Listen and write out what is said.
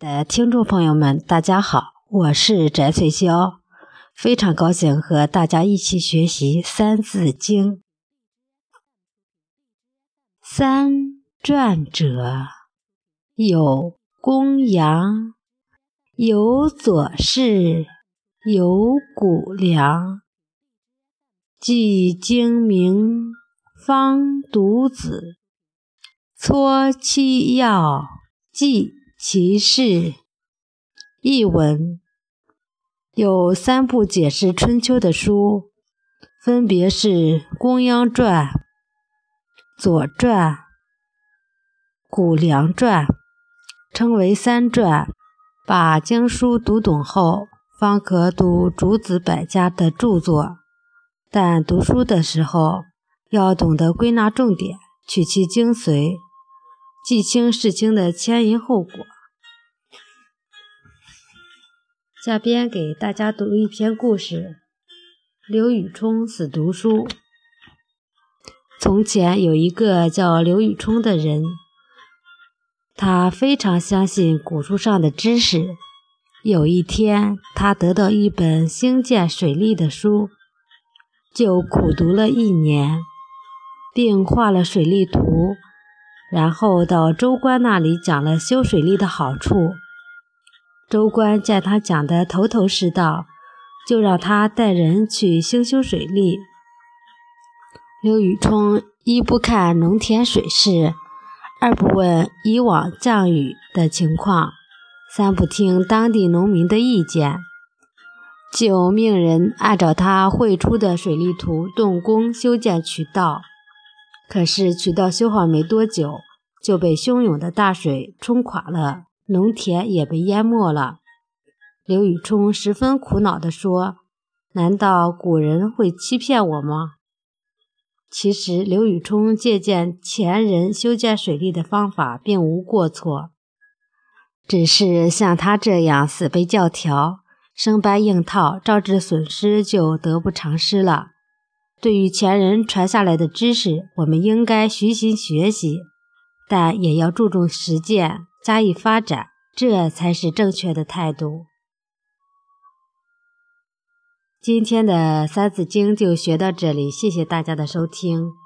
的听众朋友们，大家好，我是翟翠霄，非常高兴和大家一起学习《三字经》。三传者，有公羊，有左氏，有谷梁。既精明，方读子，撮其要，记。其事译文有三部解释春秋的书，分别是《公羊传》《左传》《谷梁传》，称为三传。把经书读懂后，方可读诸子百家的著作。但读书的时候，要懂得归纳重点，取其精髓。记清事情的前因后果。下边给大家读一篇故事：刘禹冲死读书。从前有一个叫刘禹冲的人，他非常相信古书上的知识。有一天，他得到一本兴建水利的书，就苦读了一年，并画了水利图。然后到州官那里讲了修水利的好处。州官见他讲得头头是道，就让他带人去兴修水利。刘禹冲一不看农田水势，二不问以往降雨的情况，三不听当地农民的意见，就命人按照他绘出的水利图动工修建渠道。可是渠道修好没多久，就被汹涌的大水冲垮了，农田也被淹没了。刘禹冲十分苦恼地说：“难道古人会欺骗我吗？”其实，刘禹冲借鉴前人修建水利的方法并无过错，只是像他这样死背教条、生搬硬套，招致损失就得不偿失了。对于前人传下来的知识，我们应该虚心学习，但也要注重实践，加以发展，这才是正确的态度。今天的《三字经》就学到这里，谢谢大家的收听。